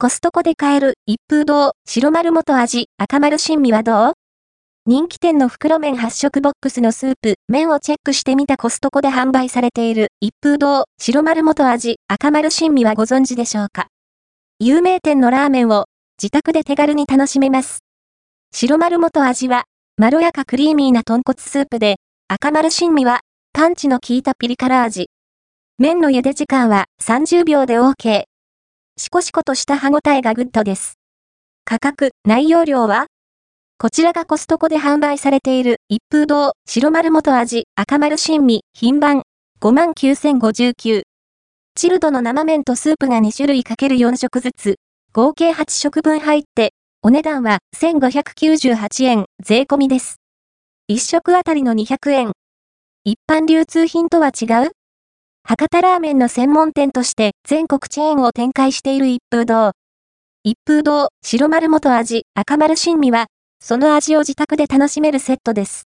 コストコで買える一風堂白丸元味赤丸新味はどう？人気店の袋麺8色ボックスのスープ、麺をチェックしてみたコストコで販売されている一風堂白丸元味赤丸新味はご存知でしょうか？有名店のラーメンを自宅で手軽に楽しめます。白丸元味は、まろやかクリーミーな豚骨スープで、赤丸新味は、パンチの効いたピリ辛味。麺の茹で時間は30秒で OK。シコシコとした歯ごたえがグッドです。価格、内容量は？こちらがコストコで販売されている一風堂白丸元味赤丸新味品番59,059。チルドの生麺とスープが2種類かける4食ずつ、合計8食分入って、お値段は1598円税込みです。1食あたりの200円。一般流通品とは違う？博多ラーメンの専門店として全国チェーンを展開している一風堂。一風堂白丸元味赤丸新味はその味を自宅で楽しめるセットです。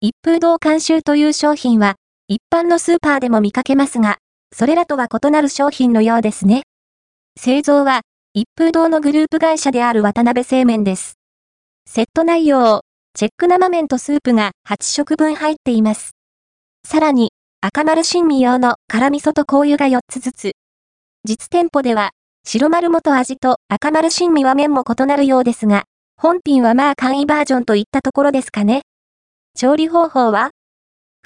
一風堂監修という商品は、一般のスーパーでも見かけますが、それらとは異なる商品のようですね。製造は、一風堂のグループ会社である渡辺製麺です。セット内容、チェック生麺とスープが8食分入っています。さらに、赤丸新味用の辛味噌と香油が4つずつ。実店舗では、白丸元味と赤丸新味は麺も異なるようですが、本品はまあ簡易バージョンといったところですかね。調理方法は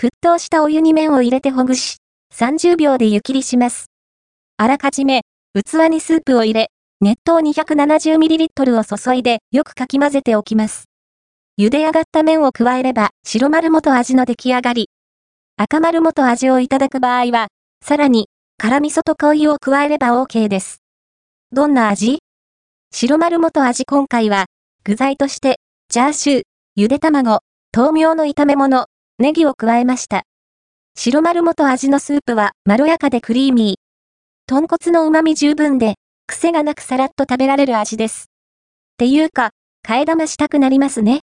沸騰したお湯に麺を入れてほぐし、30秒で湯切りします。あらかじめ、器にスープを入れ、熱湯 270ml を注いでよくかき混ぜておきます。茹で上がった麺を加えれば白丸元味の出来上がり。赤丸元味をいただく場合は、さらに、辛味噌と香油を加えれば OK です。どんな味？白丸元味今回は、具材として、チャーシュー、ゆで卵、豆苗の炒め物、ネギを加えました。白丸元味のスープはまろやかでクリーミー。豚骨の旨味十分で、癖がなくさらっと食べられる味です。っていうか、替え玉したくなりますね。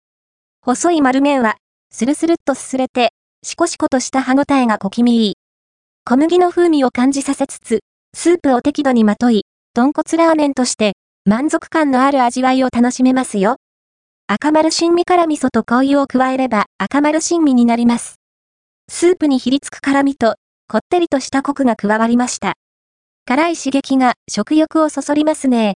細い丸麺は、スルスルっとすすれて、シコシコとした歯ごたえが小気味いい。小麦の風味を感じさせつつ、スープを適度にまとい、豚骨ラーメンとして満足感のある味わいを楽しめますよ。赤丸新味辛味噌と香油を加えれば赤丸新味になります。スープにひりつく辛味と、こってりとしたコクが加わりました。辛い刺激が食欲をそそりますね。